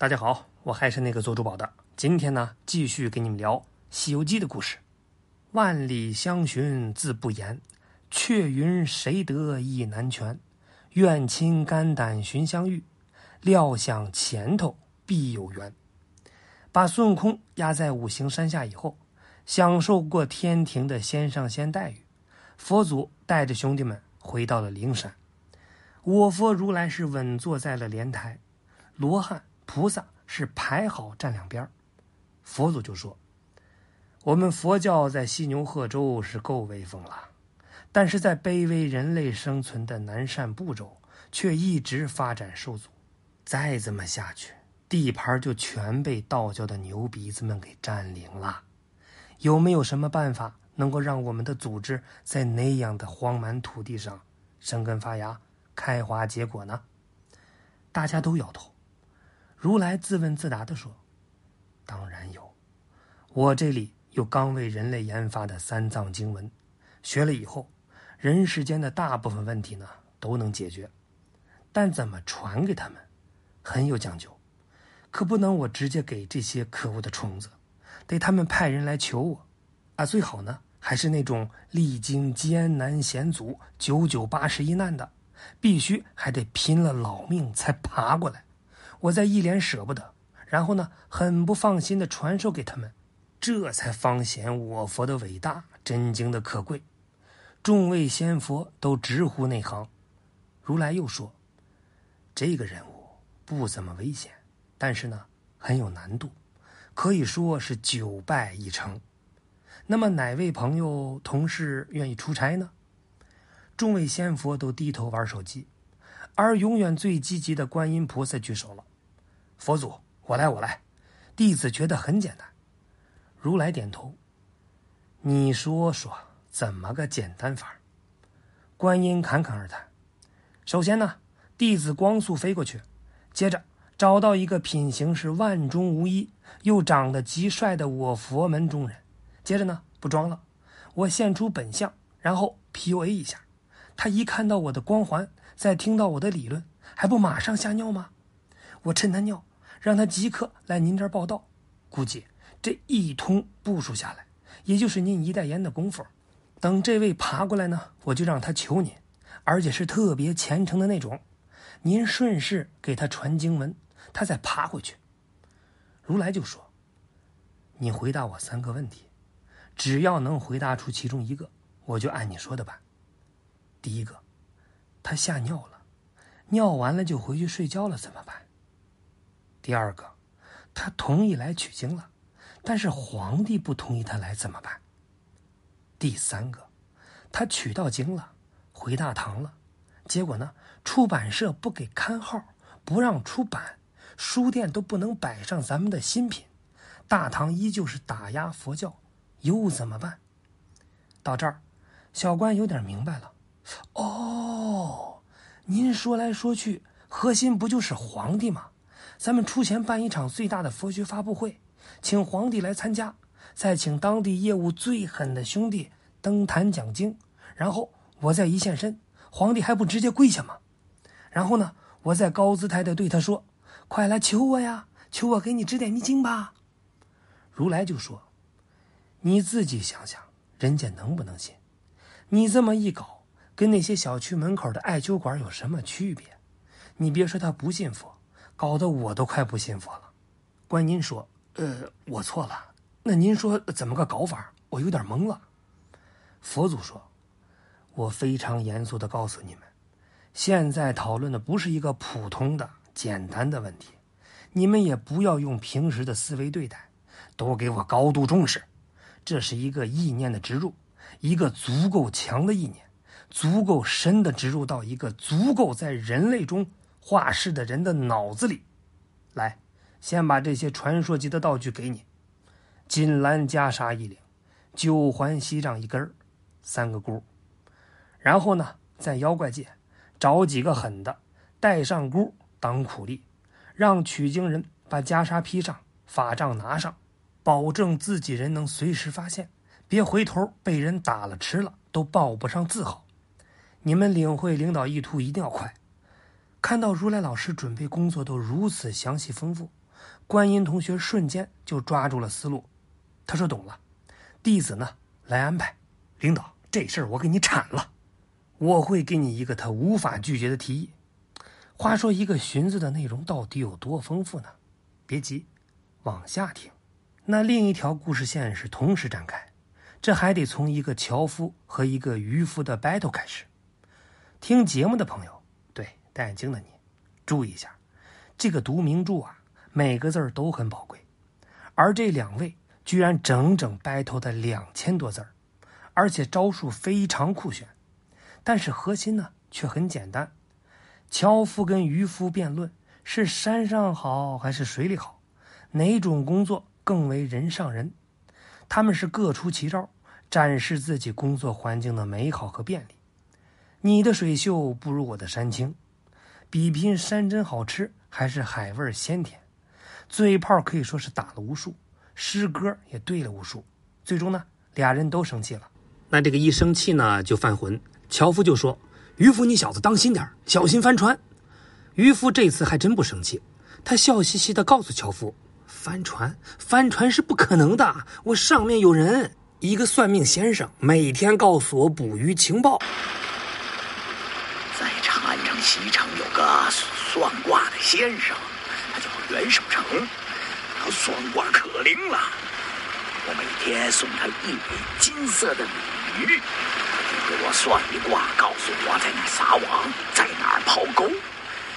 大家好，我还是那个做珠宝的。今天呢，继续给你们聊《西游记》的故事。万里相寻自不言，却云谁得意难全。愿倾肝胆寻相遇，料想前头必有缘。把孙悟空压在五行山下以后，享受过天庭的仙上仙待遇，佛祖带着兄弟们回到了灵山。我佛如来是稳坐在了莲台，罗汉。菩萨是排好站两边佛祖就说：“我们佛教在犀牛贺州是够威风了，但是在卑微人类生存的南赡部洲，却一直发展受阻。再这么下去，地盘就全被道教的牛鼻子们给占领了。有没有什么办法能够让我们的组织在那样的荒蛮土地上生根发芽、开花结果呢？”大家都摇头。如来自问自答地说：“当然有，我这里有刚为人类研发的三藏经文，学了以后，人世间的大部分问题呢都能解决。但怎么传给他们，很有讲究，可不能我直接给这些可恶的虫子，得他们派人来求我。啊，最好呢还是那种历经艰难险阻、九九八十一难的，必须还得拼了老命才爬过来。”我在一脸舍不得，然后呢，很不放心的传授给他们，这才方显我佛的伟大，真经的可贵。众位仙佛都直呼内行。如来又说：“这个任务不怎么危险，但是呢，很有难度，可以说是九败一成。那么哪位朋友同事愿意出差呢？”众位仙佛都低头玩手机，而永远最积极的观音菩萨举手了。佛祖，我来，我来。弟子觉得很简单。如来点头。你说说，怎么个简单法？观音侃侃而谈。首先呢，弟子光速飞过去，接着找到一个品行是万中无一，又长得极帅的我佛门中人。接着呢，不装了，我现出本相，然后 PUA 一下。他一看到我的光环，再听到我的理论，还不马上吓尿吗？我趁他尿。让他即刻来您这儿报道，估计这一通部署下来，也就是您一代言的功夫。等这位爬过来呢，我就让他求您，而且是特别虔诚的那种。您顺势给他传经文，他再爬回去。如来就说：“你回答我三个问题，只要能回答出其中一个，我就按你说的办。第一个，他吓尿了，尿完了就回去睡觉了，怎么办？”第二个，他同意来取经了，但是皇帝不同意他来怎么办？第三个，他取到经了，回大唐了，结果呢，出版社不给刊号，不让出版，书店都不能摆上咱们的新品，大唐依旧是打压佛教，又怎么办？到这儿，小关有点明白了。哦，您说来说去，核心不就是皇帝吗？咱们出钱办一场最大的佛学发布会，请皇帝来参加，再请当地业务最狠的兄弟登坛讲经，然后我再一现身，皇帝还不直接跪下吗？然后呢，我再高姿态的对他说：“快来求我呀，求我给你指点迷津吧。”如来就说：“你自己想想，人家能不能信？你这么一搞，跟那些小区门口的艾灸馆有什么区别？你别说他不信佛。”搞得我都快不信佛了。观音说：“呃，我错了。那您说怎么个搞法？我有点懵了。”佛祖说：“我非常严肃的告诉你们，现在讨论的不是一个普通的、简单的问题，你们也不要用平时的思维对待，都给我高度重视。这是一个意念的植入，一个足够强的意念，足够深的植入到一个足够在人类中。”画室的人的脑子里，来，先把这些传说级的道具给你：金兰袈裟一领，九环锡杖一根三个箍。然后呢，在妖怪界找几个狠的，带上箍当苦力，让取经人把袈裟披上，法杖拿上，保证自己人能随时发现，别回头被人打了吃了都报不上字号。你们领会领导意图一定要快。看到如来老师准备工作都如此详细丰富，观音同学瞬间就抓住了思路，他说：“懂了，弟子呢来安排。领导，这事儿我给你铲了，我会给你一个他无法拒绝的提议。”话说，一个寻子的内容到底有多丰富呢？别急，往下听。那另一条故事线是同时展开，这还得从一个樵夫和一个渔夫的 battle 开始。听节目的朋友，戴眼镜的你，注意一下，这个读名著啊，每个字儿都很宝贵。而这两位居然整整 battle 的两千多字儿，而且招数非常酷炫，但是核心呢却很简单：樵夫跟渔夫辩论是山上好还是水里好，哪种工作？更为人上人，他们是各出奇招，展示自己工作环境的美好和便利。你的水秀不如我的山清，比拼山珍好吃还是海味鲜甜。嘴炮可以说是打了无数，诗歌也对了无数。最终呢，俩人都生气了。那这个一生气呢，就犯浑。樵夫就说：“渔夫，你小子当心点小心翻船。”渔夫这次还真不生气，他笑嘻嘻地告诉樵夫。翻船，翻船是不可能的。我上面有人，一个算命先生，每天告诉我捕鱼情报。在长安城西城有个算卦的先生，他叫袁守诚，他算卦可灵了。我每天送他一尾金色的鲤鱼，他给我算一卦，告诉我在哪撒网，在哪抛钩。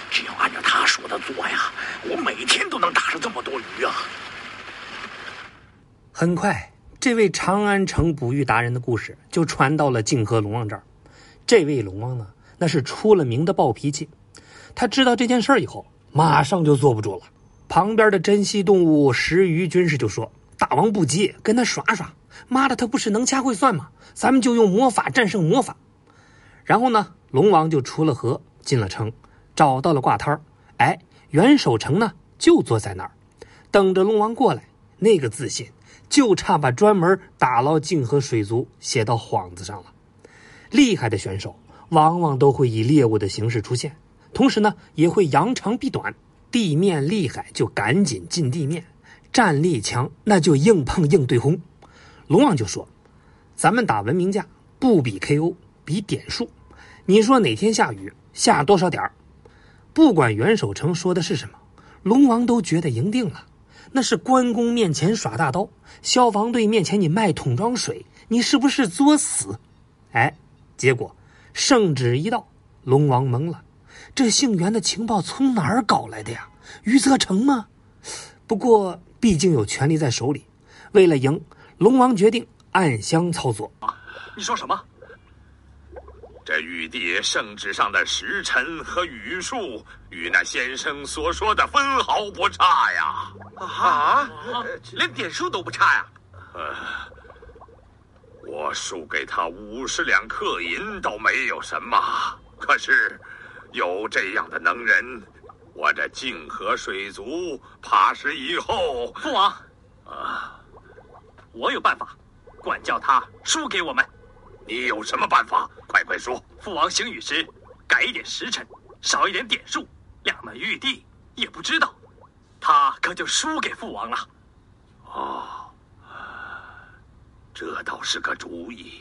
只要按照他说的做呀，我每天都能打上这么多鱼啊！很快，这位长安城捕鱼达人的故事就传到了。泾河龙王这儿。这位龙王呢，那是出了名的暴脾气。他知道这件事以后，马上就坐不住了。旁边的珍稀动物石鱼军士就说：“大王不急，跟他耍耍。妈的，他不是能掐会算吗？咱们就用魔法战胜魔法。”然后呢，龙王就出了河，进了城。找到了挂摊，哎，袁守诚呢就坐在那儿，等着龙王过来。那个自信，就差把专门打捞泾河水族写到幌子上了。厉害的选手往往都会以猎物的形式出现，同时呢也会扬长避短。地面厉害就赶紧进地面，战力强那就硬碰硬对轰。龙王就说：“咱们打文明架不比 KO，比点数。你说哪天下雨，下多少点儿？”不管袁守诚说的是什么，龙王都觉得赢定了。那是关公面前耍大刀，消防队面前你卖桶装水，你是不是作死？哎，结果圣旨一到，龙王懵了。这姓袁的情报从哪儿搞来的呀？余则成吗？不过毕竟有权力在手里，为了赢，龙王决定暗箱操作。你说什么？这玉帝圣旨上的时辰和语数，与那先生所说的分毫不差呀！啊，连点数都不差呀！呃，我输给他五十两客银倒没有什么，可是有这样的能人，我这泾河水族怕是以后……父王，啊，我有办法，管教他输给我们。你有什么办法？快快说！父王行雨时，改一点时辰，少一点点数，两门玉帝也不知道，他可就输给父王了。哦，这倒是个主意。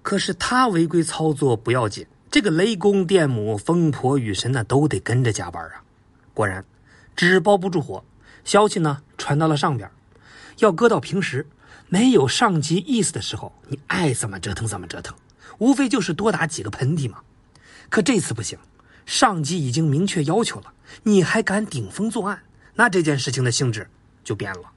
可是他违规操作不要紧，这个雷公、电母、风婆、雨神呢，都得跟着加班啊。果然，纸包不住火，消息呢传到了上边。要搁到平时。没有上级意思的时候，你爱怎么折腾怎么折腾，无非就是多打几个喷嚏嘛。可这次不行，上级已经明确要求了，你还敢顶风作案，那这件事情的性质就变了。